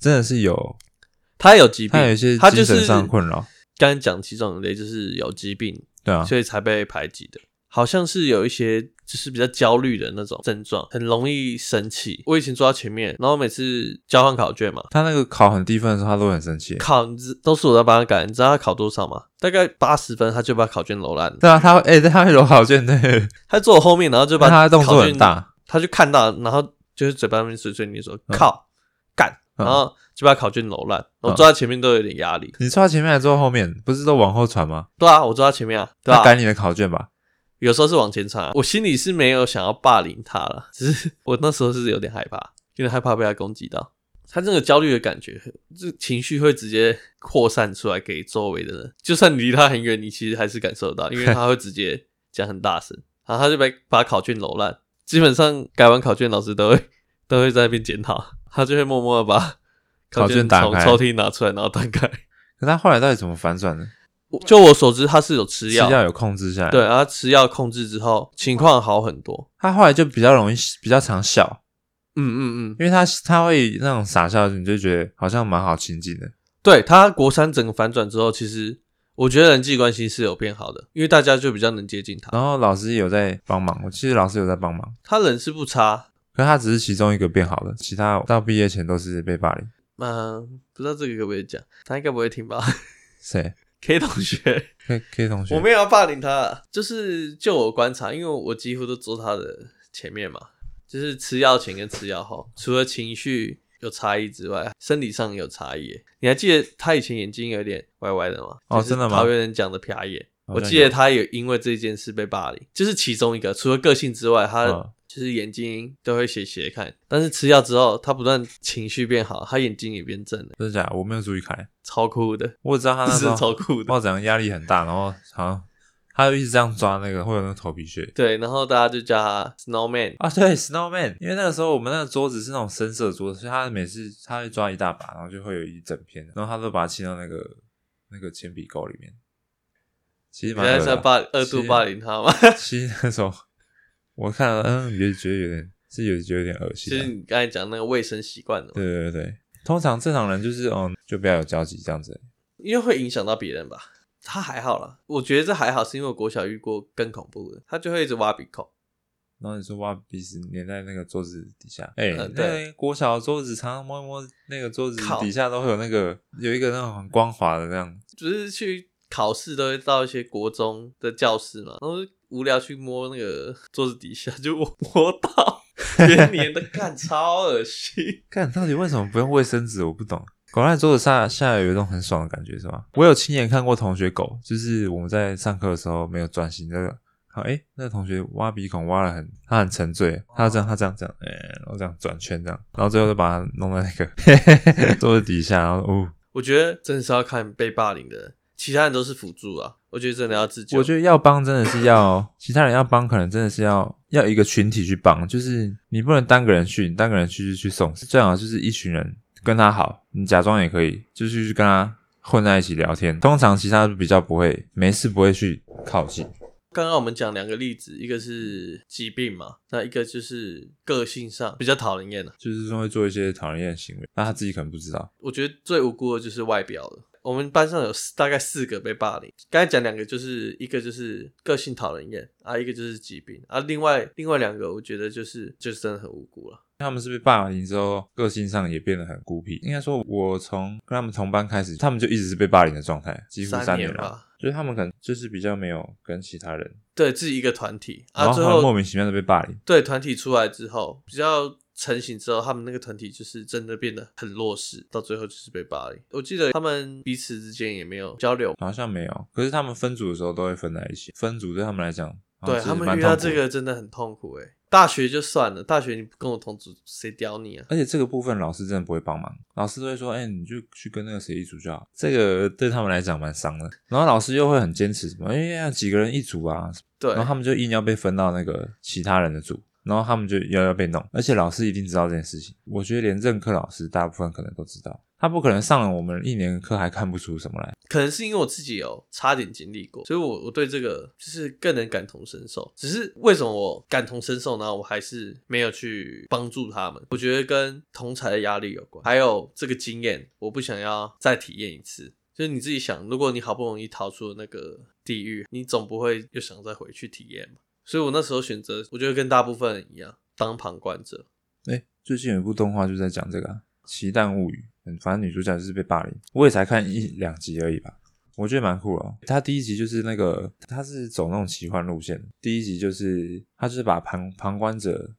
真的是有他有疾病，他有一些精神上困扰。刚刚讲其中一类就是有疾病，对啊，所以才被排挤的。好像是有一些就是比较焦虑的那种症状，很容易生气。我以前坐在前面，然后每次交换考卷嘛，他那个考很低分的时候，他都很生气。考都是我在帮他改，你知道他考多少吗？大概八十分，他就把考卷揉烂了。对啊，他会哎，他会揉考卷，对。他坐我后面，然后就把他动作很大，他就看到，然后就是嘴巴那边碎碎念说靠干，然后就把考卷揉烂。我坐在前面都有点压力。你坐在前面还是坐后面？不是都往后传吗？对啊，我坐在前面啊。他改你的考卷吧。有时候是往前传，我心里是没有想要霸凌他了，只是 我那时候是有点害怕，有点害怕被他攻击到。他这个焦虑的感觉，这情绪会直接扩散出来给周围的人，就算你离他很远，你其实还是感受得到，因为他会直接讲很大声，然后他就被把考卷揉烂。基本上改完考卷，老师都会 都会在那边检讨，他就会默默的把考卷从抽屉拿出来，然后摊开。可他后来到底怎么反转呢？就我所知，他是有吃药，吃药有控制下来。对，然后吃药控制之后，情况好很多。他后来就比较容易，比较常笑。嗯嗯嗯，因为他他会那种傻笑，你就觉得好像蛮好亲近的。对，他国三整个反转之后，其实我觉得人际关系是有变好的，因为大家就比较能接近他。然后老师有在帮忙，我其实老师有在帮忙。他人是不差，可他只是其中一个变好的，其他到毕业前都是被霸凌。嗯，不知道这个可不可以讲？他应该不会听吧？谁？K 同学，K K 同学，我没有要霸凌他，就是就我观察，因为我几乎都坐他的前面嘛，就是吃药前跟吃药后，除了情绪有差异之外，生理上也有差异。你还记得他以前眼睛有点歪歪的吗？哦，真的吗？桃园人讲的撇眼，我记得他也因为这件事被霸凌，就是其中一个，除了个性之外，他。嗯就是眼睛都会斜斜看，但是吃药之后，他不断情绪变好，他眼睛也变正了。真的假的？我没有注意看，超酷的。我知道他那 时候超酷的，不知道怎样压力很大，然后好像他就一直这样抓那个，会有那个头皮屑。对，然后大家就叫他 Snowman 啊，对，Snowman。因为那个时候我们那个桌子是那种深色桌子，所以他每次他会抓一大把，然后就会有一整片，然后他都把它亲到那个那个铅笔钩里面。其实蛮。你在霸二度霸凌他吗？其实那时候。我看了，嗯，也觉得有点是有觉得有点恶心。其实你刚才讲那个卫生习惯的，对对对，通常正常人就是嗯，就不要有交集这样子，因为会影响到别人吧。他还好啦，我觉得这还好，是因为我国小遇过更恐怖的，他就会一直挖鼻孔，然后你说挖鼻屎粘在那个桌子底下，哎、欸嗯，对，国小的桌子常常摸一摸，那个桌子底下都会有那个有一个那种很光滑的那样。就是去考试都会到一些国中的教室嘛，然后无聊去摸那个 桌子底下，就摸到 黏黏的，看超恶心。看到底为什么不用卫生纸？我不懂。狗在桌子下下有一种很爽的感觉，是吧？我有亲眼看过同学狗，就是我们在上课的时候没有专心那个。好，哎、欸，那个同学挖鼻孔挖得很，他很沉醉，他这样，他这样，这样，哎、欸，然后这样转圈，这样，然后最后就把他弄在那个桌子底下，然后，哦，我觉得真的是要看被霸凌的人，其他人都是辅助啊。我觉得真的要自救。我觉得要帮真的是要其他人要帮，可能真的是要要一个群体去帮，就是你不能单个人去，你单个人去就去送，最好就是一群人跟他好，你假装也可以，就是去跟他混在一起聊天。通常其他比较不会没事不会去靠近。刚刚我们讲两个例子，一个是疾病嘛，那一个就是个性上比较讨人厌的，就是说会做一些讨人厌的行为，那他自己可能不知道。我觉得最无辜的就是外表了。我们班上有大概四个被霸凌，刚才讲两个，就是一个就是个性讨人厌啊，一个就是疾病啊，另外另外两个我觉得就是就是真的很无辜了。他们是被霸凌之后，个性上也变得很孤僻。应该说，我从跟他们同班开始，他们就一直是被霸凌的状态，几乎三年了。就是他们可能就是比较没有跟其他人对自己一个团体啊，最后莫名其妙的被霸凌。对，团体出来之后，比较成型之后，他们那个团体就是真的变得很弱势，到最后就是被霸凌。我记得他们彼此之间也没有交流，好像没有。可是他们分组的时候都会分在一起，分组对他们来讲，对他们遇到这个真的很痛苦诶。大学就算了，大学你不跟我同组，谁屌你啊？而且这个部分老师真的不会帮忙，老师都会说：“哎、欸，你就去跟那个谁一组就好。”这个对他们来讲蛮伤的。然后老师又会很坚持什么：“哎呀，几个人一组啊。”对，然后他们就硬要被分到那个其他人的组。然后他们就要要被弄，而且老师一定知道这件事情。我觉得连任课老师大部分可能都知道，他不可能上了我们一年课还看不出什么来。可能是因为我自己有差点经历过，所以我我对这个就是更能感同身受。只是为什么我感同身受呢？我还是没有去帮助他们。我觉得跟同才的压力有关，还有这个经验，我不想要再体验一次。就是你自己想，如果你好不容易逃出了那个地狱，你总不会又想再回去体验嘛。所以我那时候选择，我觉得跟大部分人一样，当旁观者。哎、欸，最近有一部动画就在讲这个、啊《奇蛋物语》，嗯，反正女主角就是被霸凌，我也才看一两集而已吧，我觉得蛮酷的、哦。他第一集就是那个，他是走那种奇幻路线，第一集就是他就是把旁旁观者，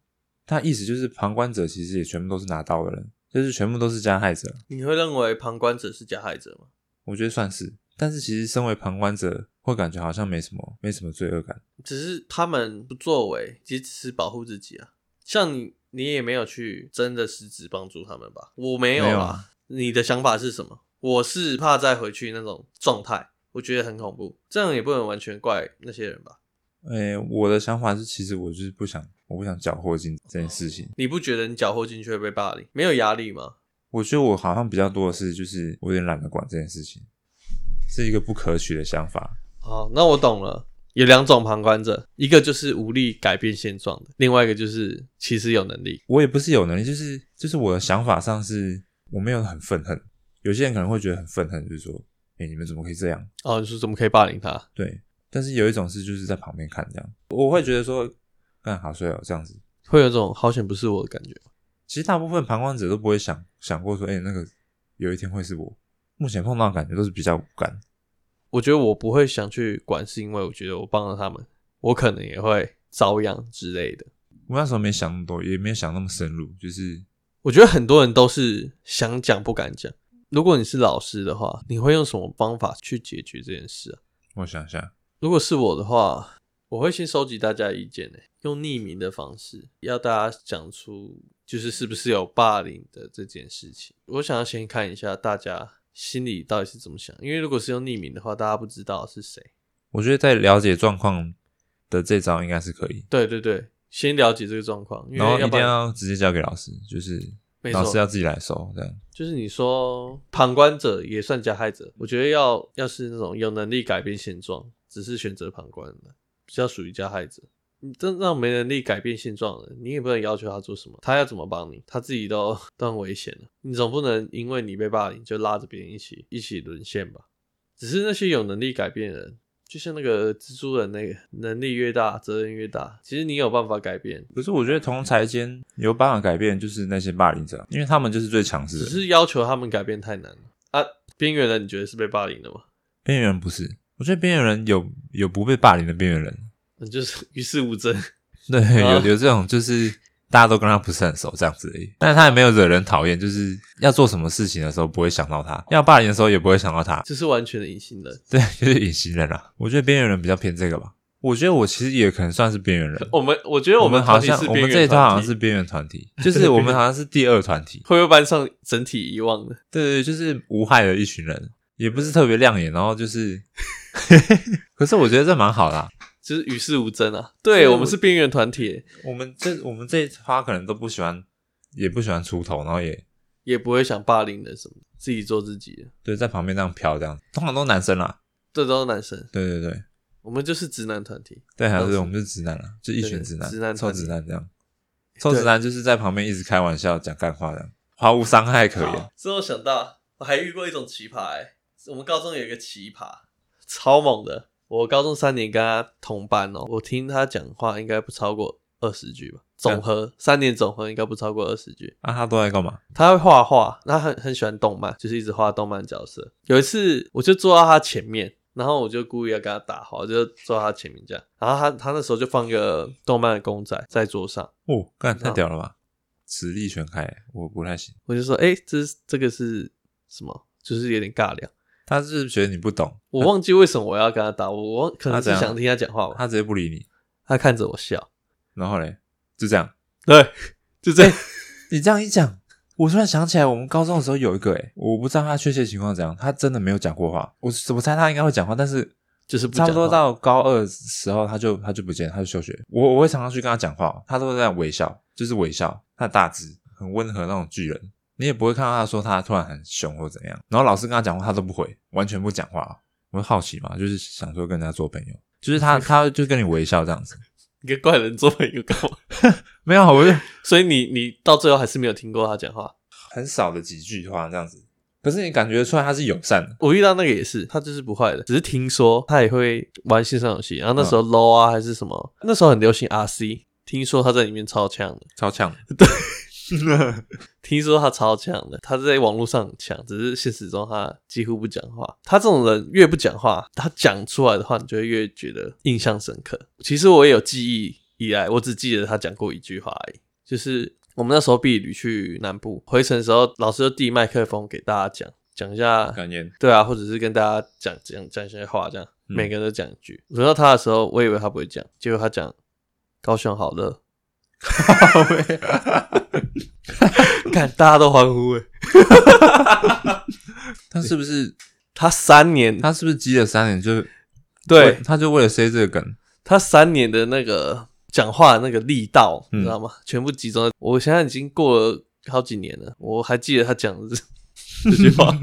他意思就是旁观者其实也全部都是拿刀的人，就是全部都是加害者。你会认为旁观者是加害者吗？我觉得算是。但是其实身为旁观者，会感觉好像没什么，没什么罪恶感。只是他们不作为，其实只是保护自己啊。像你，你也没有去真的实质帮助他们吧？我没有啊。你的想法是什么？我是怕再回去那种状态，我觉得很恐怖。这样也不能完全怪那些人吧？哎、欸，我的想法是，其实我就是不想，我不想搅和进这件事情。你不觉得你搅和进去会被霸凌？没有压力吗？我觉得我好像比较多的是，就是我有点懒得管这件事情。是一个不可取的想法。好，那我懂了。有两种旁观者，一个就是无力改变现状的，另外一个就是其实有能力。我也不是有能力，就是就是我的想法上是我没有很愤恨。有些人可能会觉得很愤恨，就是说，哎、欸，你们怎么可以这样？哦，你说怎么可以霸凌他？对。但是有一种是就是在旁边看这样，我会觉得说，干好帅哦，这样子会有种好险不是我的感觉。其实大部分旁观者都不会想想过说，哎、欸，那个有一天会是我。目前碰到的感觉都是比较无感。我觉得我不会想去管，是因为我觉得我帮了他们，我可能也会遭殃之类的。我那时候没想那么多，也没有想那么深入。就是我觉得很多人都是想讲不敢讲。如果你是老师的话，你会用什么方法去解决这件事啊？我想想，如果是我的话，我会先收集大家的意见，欸，用匿名的方式，要大家讲出就是是不是有霸凌的这件事情。我想要先看一下大家。心里到底是怎么想？因为如果是用匿名的话，大家不知道是谁。我觉得在了解状况的这招应该是可以。对对对，先了解这个状况，然后一定要直接交给老师，就是老师要自己来收，这样。就是你说旁观者也算加害者，我觉得要要是那种有能力改变现状，只是选择旁观的，比较属于加害者。你真让没能力改变现状的，你也不能要求他做什么。他要怎么帮你，他自己都 都很危险了。你总不能因为你被霸凌就拉着别人一起一起沦陷吧？只是那些有能力改变的人，就像那个蜘蛛人，那个能力越大，责任越大。其实你有办法改变，可是我觉得同才间有办法改变，就是那些霸凌者，因为他们就是最强势的。只是要求他们改变太难了啊！边缘人，你觉得是被霸凌的吗？边缘人不是，我觉得边缘人有有不被霸凌的边缘人，那就是 与世无争。对，有有这种就是。大家都跟他不是很熟，这样子而已。但是他也没有惹人讨厌，就是要做什么事情的时候不会想到他，要霸凌的时候也不会想到他，就是完全的隐形人。对，就是隐形人啦。我觉得边缘人比较偏这个吧。我觉得我其实也可能算是边缘人。我们我觉得我们好像我们这一团好像是边缘团体，就是我们好像是第二团体，会不会班上整体遗忘的？对，对对，就是无害的一群人，也不是特别亮眼，然后就是，可是我觉得这蛮好的啊。就是与世无争啊！对，我们是边缘团体，我们这我们这一趴可能都不喜欢，也不喜欢出头，然后也也不会想霸凌的什么，自己做自己的。对，在旁边这样飘，这样通常都是男生啦，对，都是男生。对对对，我们就是直男团体。对，还是我们就是直男啦，就一群直男，直男臭直男这样，臭直男就是在旁边一直开玩笑讲干话这样，毫无伤害可言。之后想到我还遇过一种奇葩，欸，我们高中有一个奇葩，超猛的。我高中三年跟他同班哦，我听他讲话应该不超过二十句吧，总和三年总和应该不超过二十句。啊，他都在干嘛？他会画画，他很很喜欢动漫，就是一直画动漫角色。有一次我就坐到他前面，然后我就故意要跟他打话，我就坐到他前面这样。然后他他那时候就放一个动漫的公仔在桌上，哦，干太屌了吧，实力全开，我不太行。我就说，哎、欸，这这个是什么？就是有点尬聊。他是觉得你不懂，我忘记为什么我要跟他打，我我可能是想听他讲话吧。他直接不理你，他看着我笑，然后嘞，就这样，对，就这样。你这样一讲，我突然想起来，我们高中的时候有一个，诶我不知道他确切情况怎样，他真的没有讲过话。我我猜他应该会讲话，但是就是差不多到高二时候，他就他就不见，他就休学。我我会常常去跟他讲话，他都在微笑，就是微笑，他大只，很温和那种巨人。你也不会看到他说他突然很凶或怎样，然后老师跟他讲话他都不回，完全不讲话。我会好奇嘛，就是想说跟人家做朋友，就是他 他就跟你微笑这样子。你跟怪人做朋友干嘛？没有，我就 所以你你到最后还是没有听过他讲话，很少的几句话这样子。可是你感觉出来他是友善的。我遇到那个也是，他就是不坏的，只是听说他也会玩线上游戏，然后那时候 low 啊还是什么，那时候很流行 RC，听说他在里面超强的，超强，对。听说他超强的，他在网络上很强，只是现实中他几乎不讲话。他这种人越不讲话，他讲出来的话，你就会越觉得印象深刻。其实我也有记忆以来，我只记得他讲过一句话而已，就是我们那时候毕业旅去南部回程的时候，老师就递麦克风给大家讲讲一下感言，对啊，或者是跟大家讲讲讲一些话，这样每个人都讲一句。轮到他的时候，我以为他不会讲，结果他讲高雄好热。好看大家都欢呼哎！他是不是他三年？他是不是积了三年就？对，他就为了塞这个梗，他三年的那个讲话的那个力道，你知道吗？全部集中在。我现在已经过了好几年了，我还记得他讲的这 这句话。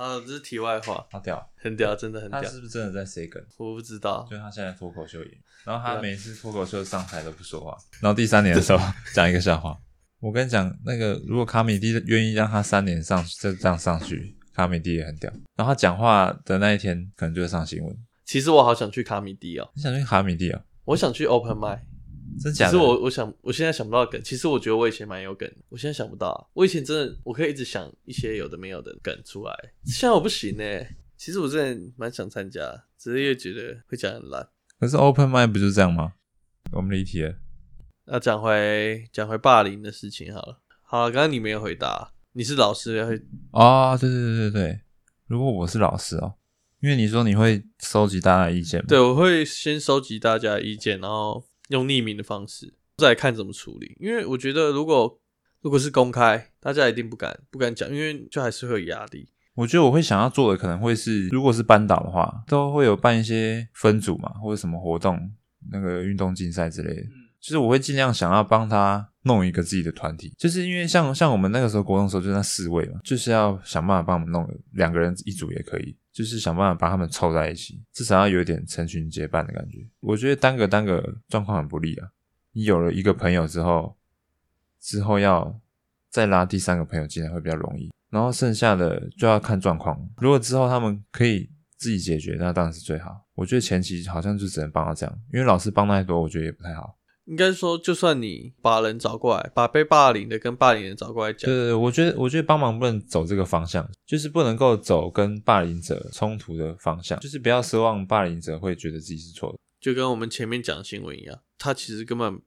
啊，这是题外话。好屌，很屌，真的很屌。他是不是真的在 say 梗？我不知道。就他现在脱口秀演，然后他每次脱口秀上台都不说话。然后第三年的时候讲一个笑话。我跟你讲，那个如果卡米蒂愿意让他三年上就这样上去，卡米蒂也很屌。然后他讲话的那一天可能就会上新闻。其实我好想去卡米蒂哦。你想去卡米蒂啊？我想去 Open Mic。真假的？其实我我想我现在想不到梗，其实我觉得我以前蛮有梗，我现在想不到啊。我以前真的我可以一直想一些有的没有的梗出来，现在我不行呢。其实我真的蛮想参加，只是又觉得会讲很烂。可是 Open mind 不就是这样吗？我们离题了。那讲回讲回霸凌的事情好了。好了，刚刚你没有回答，你是老师会哦？对对对对对。如果我是老师哦，因为你说你会收集大家的意见吗？对，我会先收集大家的意见，然后。用匿名的方式，再来看怎么处理。因为我觉得，如果如果是公开，大家一定不敢不敢讲，因为就还是会有压力。我觉得我会想要做的，可能会是，如果是班导的话，都会有办一些分组嘛，或者什么活动，那个运动竞赛之类的。嗯，就是我会尽量想要帮他弄一个自己的团体，就是因为像像我们那个时候国中的时候，就那四位嘛，就是要想办法帮我们弄两个人一组也可以。就是想办法把他们凑在一起，至少要有点成群结伴的感觉。我觉得单个单个状况很不利啊。你有了一个朋友之后，之后要再拉第三个朋友进来会比较容易，然后剩下的就要看状况。如果之后他们可以自己解决，那当然是最好。我觉得前期好像就只能帮到这样，因为老师帮太多，我觉得也不太好。应该说，就算你把人找过来，把被霸凌的跟霸凌人找过来讲，对对对，我觉得，我觉得帮忙不能走这个方向，就是不能够走跟霸凌者冲突的方向，就是不要奢望霸凌者会觉得自己是错的，就跟我们前面讲的新闻一样，他其实根本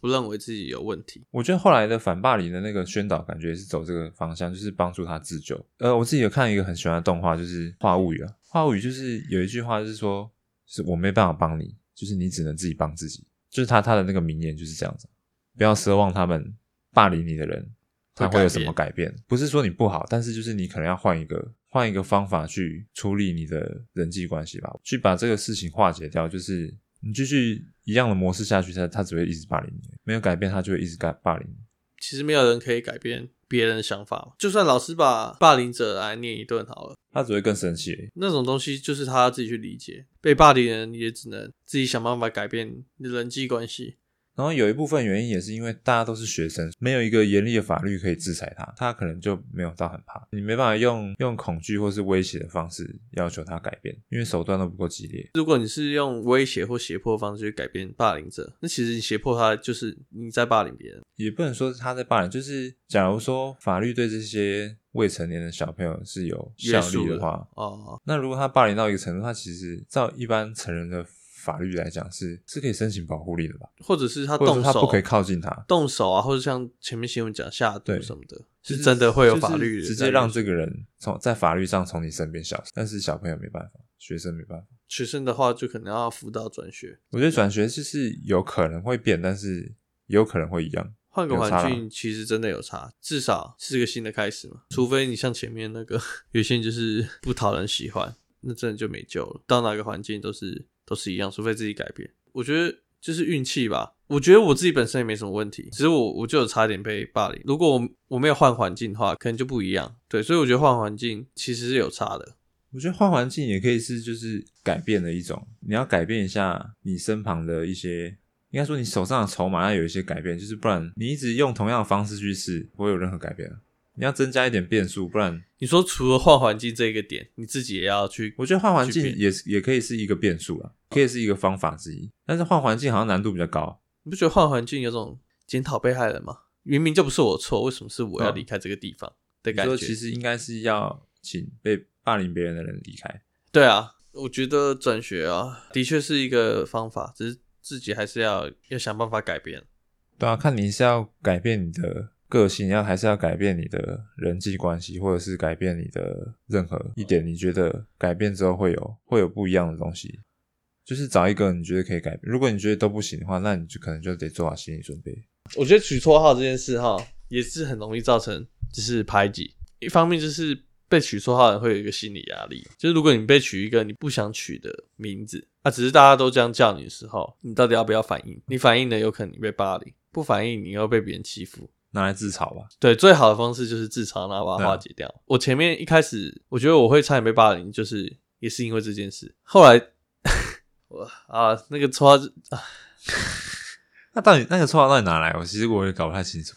不认为自己有问题。我觉得后来的反霸凌的那个宣导，感觉是走这个方向，就是帮助他自救。呃，我自己有看一个很喜欢的动画，就是《话物语》啊，《话物语》就是有一句话就是说，是我没办法帮你，就是你只能自己帮自己。就是他他的那个名言就是这样子，不要奢望他们霸凌你的人他会有什么改变，不是说你不好，但是就是你可能要换一个换一个方法去处理你的人际关系吧，去把这个事情化解掉。就是你继续一样的模式下去，他他只会一直霸凌你，没有改变，他就会一直改霸凌你。其实没有人可以改变别人的想法，就算老师把霸凌者来念一顿好了，他只会更生气。那种东西就是他自己去理解，被霸凌人也只能自己想办法改变人际关系。然后有一部分原因也是因为大家都是学生，没有一个严厉的法律可以制裁他，他可能就没有到很怕。你没办法用用恐惧或是威胁的方式要求他改变，因为手段都不够激烈。如果你是用威胁或胁迫的方式去改变霸凌者，那其实你胁迫他就是你在霸凌别人。也不能说是他在霸凌，就是假如说法律对这些未成年的小朋友是有效力的话，哦，那如果他霸凌到一个程度，他其实照一般成人的。法律来讲是是可以申请保护令的吧？或者是他动手，他不可以靠近他动手啊，或者像前面新闻讲下毒什么的，是真的会有法律直接让这个人从在法律上从你身边消失。但是小朋友没办法，学生没办法。学生的话就可能要辅导转学。我觉得转学就是有可能会变，但是也有可能会一样。换个环境其实真的有差，至少是个新的开始嘛。除非你像前面那个 有些人就是不讨人喜欢，那真的就没救了。到哪个环境都是。都是一样，除非自己改变。我觉得就是运气吧。我觉得我自己本身也没什么问题，只是我我就有差点被霸凌。如果我我没有换环境的话，可能就不一样。对，所以我觉得换环境其实是有差的。我觉得换环境也可以是就是改变的一种。你要改变一下你身旁的一些，应该说你手上的筹码要有一些改变，就是不然你一直用同样的方式去试，不会有任何改变。你要增加一点变数，不然你说除了换环境这一个点，你自己也要去。我觉得换环境也是也可以是一个变数啊，可以是一个方法之一。但是换环境好像难度比较高，你不觉得换环境有种检讨被害人吗？明明就不是我错，为什么是我要离开这个地方的感觉？其实应该是要请被霸凌别人的人离开。对啊，我觉得转学啊，的确是一个方法，只是自己还是要要想办法改变。对啊，看你是要改变你的。个性要还是要改变你的人际关系，或者是改变你的任何一点，你觉得改变之后会有会有不一样的东西，就是找一个你觉得可以改变。如果你觉得都不行的话，那你就可能就得做好心理准备。我觉得取绰号这件事哈，也是很容易造成就是排挤。一方面就是被取绰号的人会有一个心理压力，就是如果你被取一个你不想取的名字，啊，只是大家都这样叫你的时候，你到底要不要反应？你反应了，有可能你被霸凌；不反应，你又被别人欺负。拿来自嘲吧。对，最好的方式就是自嘲，然后把它化解掉。啊、我前面一开始，我觉得我会差点被霸凌，就是也是因为这件事。后来，我啊，那个绰号，啊、那到底那个绰号到底哪来？我其实我也搞不太清楚。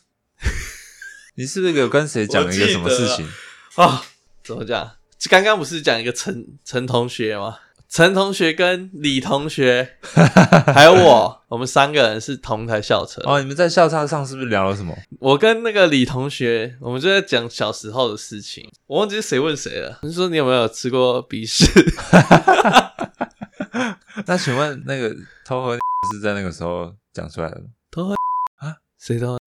你是不是有跟谁讲了一个什么事情啊？怎么讲？刚刚不是讲一个陈陈同学吗？陈同学跟李同学 还有我，我们三个人是同台校车。哦，你们在校车上是不是聊了什么？我跟那个李同学，我们就在讲小时候的事情。我忘记是谁问谁了。你说你有没有吃过鼻屎？那请问那个偷喝是在那个时候讲出来的吗？偷喝啊？谁偷喝？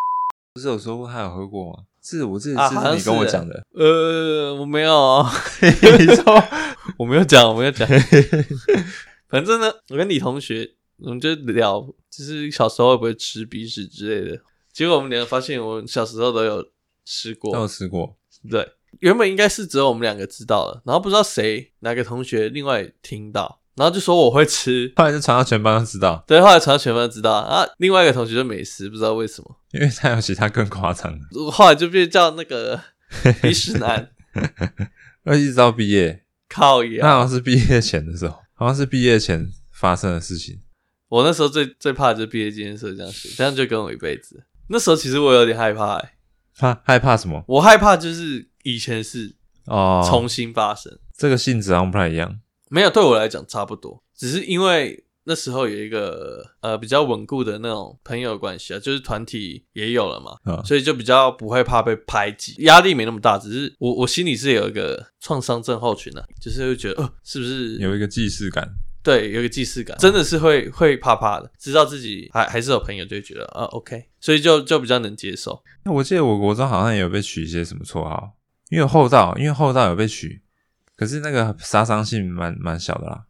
不是有说过他有喝过吗？是我自己是你跟我讲的。啊、呃，我没有啊。你说。我没有讲，我没有讲。反正呢，我跟李同学，我们就聊，就是小时候会不会吃鼻屎之类的。结果我们两个发现，我们小时候都有吃过，都有吃过。对，原本应该是只有我们两个知道了，然后不知道谁哪个同学另外听到，然后就说我会吃，后来就传到全班都知道。对，后来传到全班都知道啊。另外一个同学就没吃，不知道为什么，因为他有其他更夸张的。后来就变叫那个 鼻屎男，那一直到毕业。靠呀！那好像是毕业前的时候，好像是毕业前发生的事情。我那时候最最怕的就是毕业纪念册这样写，这样就跟我一辈子。那时候其实我有点害怕、欸，哎，怕害怕什么？我害怕就是以前是哦重新发生，这个性质好像不太一样。没有，对我来讲差不多，只是因为那时候有一个呃比较稳固的那种朋友关系啊，就是团体也有了嘛，嗯，所以就比较不会怕被排挤，压力没那么大。只是我我心里是有一个创伤症候群啊，就是会觉得，呃，是不是有一个既视感？对，有一个既视感，真的是会会怕怕的，知道自己还还是有朋友，就会觉得啊，OK，所以就就比较能接受。那我记得我国中好像也有被取一些什么绰号，因为厚道，因为厚道有被取。可是那个杀伤性蛮蛮小的啦。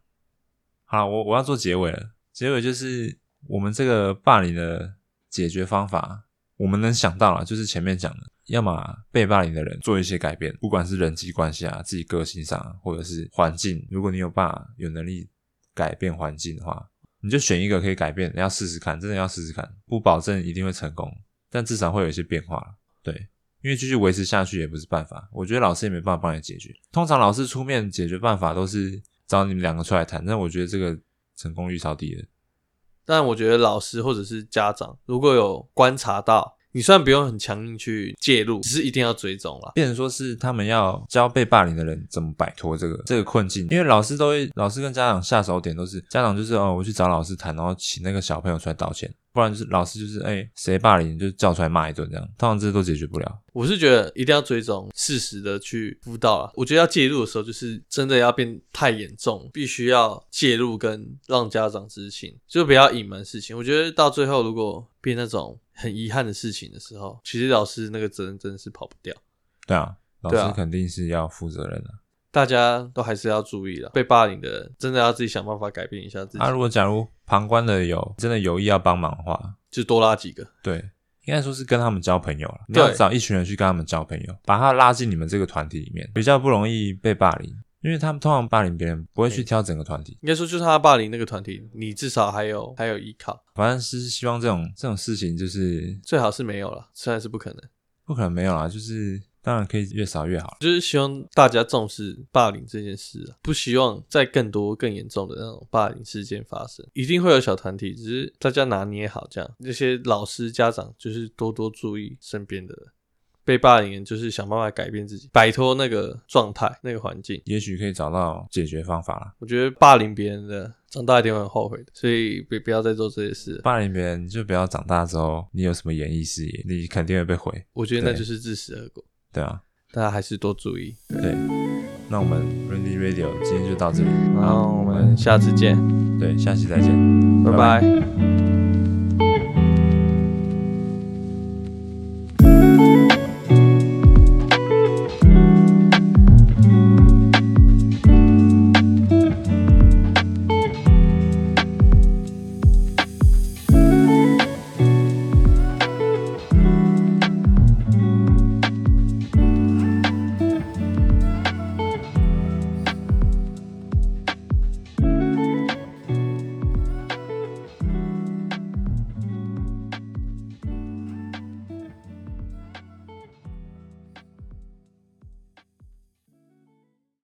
好，我我要做结尾了。结尾就是我们这个霸凌的解决方法，我们能想到了，就是前面讲的，要么被霸凌的人做一些改变，不管是人际关系啊、自己个性上，或者是环境。如果你有办法、有能力改变环境的话，你就选一个可以改变，你要试试看，真的要试试看，不保证一定会成功，但至少会有一些变化。对。因为继续维持下去也不是办法，我觉得老师也没办法帮你解决。通常老师出面解决办法都是找你们两个出来谈，但我觉得这个成功率超低的。但我觉得老师或者是家长如果有观察到，你虽然不用很强硬去介入，只是一定要追踪了。变成说是他们要教被霸凌的人怎么摆脱这个这个困境，因为老师都会，老师跟家长下手点都是家长就是哦，我去找老师谈，然后请那个小朋友出来道歉。不然就是老师就是哎，谁霸凌就叫出来骂一顿这样，通常这些都解决不了。我是觉得一定要追踪，适时的去辅导啊。我觉得要介入的时候，就是真的要变太严重，必须要介入跟让家长知情，就不要隐瞒事情。我觉得到最后如果变那种很遗憾的事情的时候，其实老师那个责任真的是跑不掉。对啊，老师肯定是要负责任的。大家都还是要注意了，被霸凌的人真的要自己想办法改变一下自己。啊，如果假如旁观的有真的有意要帮忙的话，就多拉几个。对，应该说是跟他们交朋友了。你要找一群人去跟他们交朋友，把他拉进你们这个团体里面，比较不容易被霸凌。因为他们通常霸凌别人不会去挑整个团体。应该说就是他霸凌那个团体，你至少还有还有依靠。反正是希望这种这种事情就是最好是没有了，虽然是不可能，不可能没有啦，就是。当然可以越少越好，就是希望大家重视霸凌这件事啊，不希望再更多更严重的那种霸凌事件发生。一定会有小团体，只是大家拿捏好这样。那些老师、家长就是多多注意身边的人，被霸凌人就是想办法改变自己，摆脱那个状态、那个环境，也许可以找到解决方法了。我觉得霸凌别人的长大一定会很后悔的，所以别不要再做这些事。霸凌别人就不要长大之后，你有什么演艺事业，你肯定会被毁。我觉得那就是自食恶果。对啊，大家还是多注意。对，那我们 Randy Radio 今天就到这里，然后我们下次见。对，下期再见，拜拜。拜拜。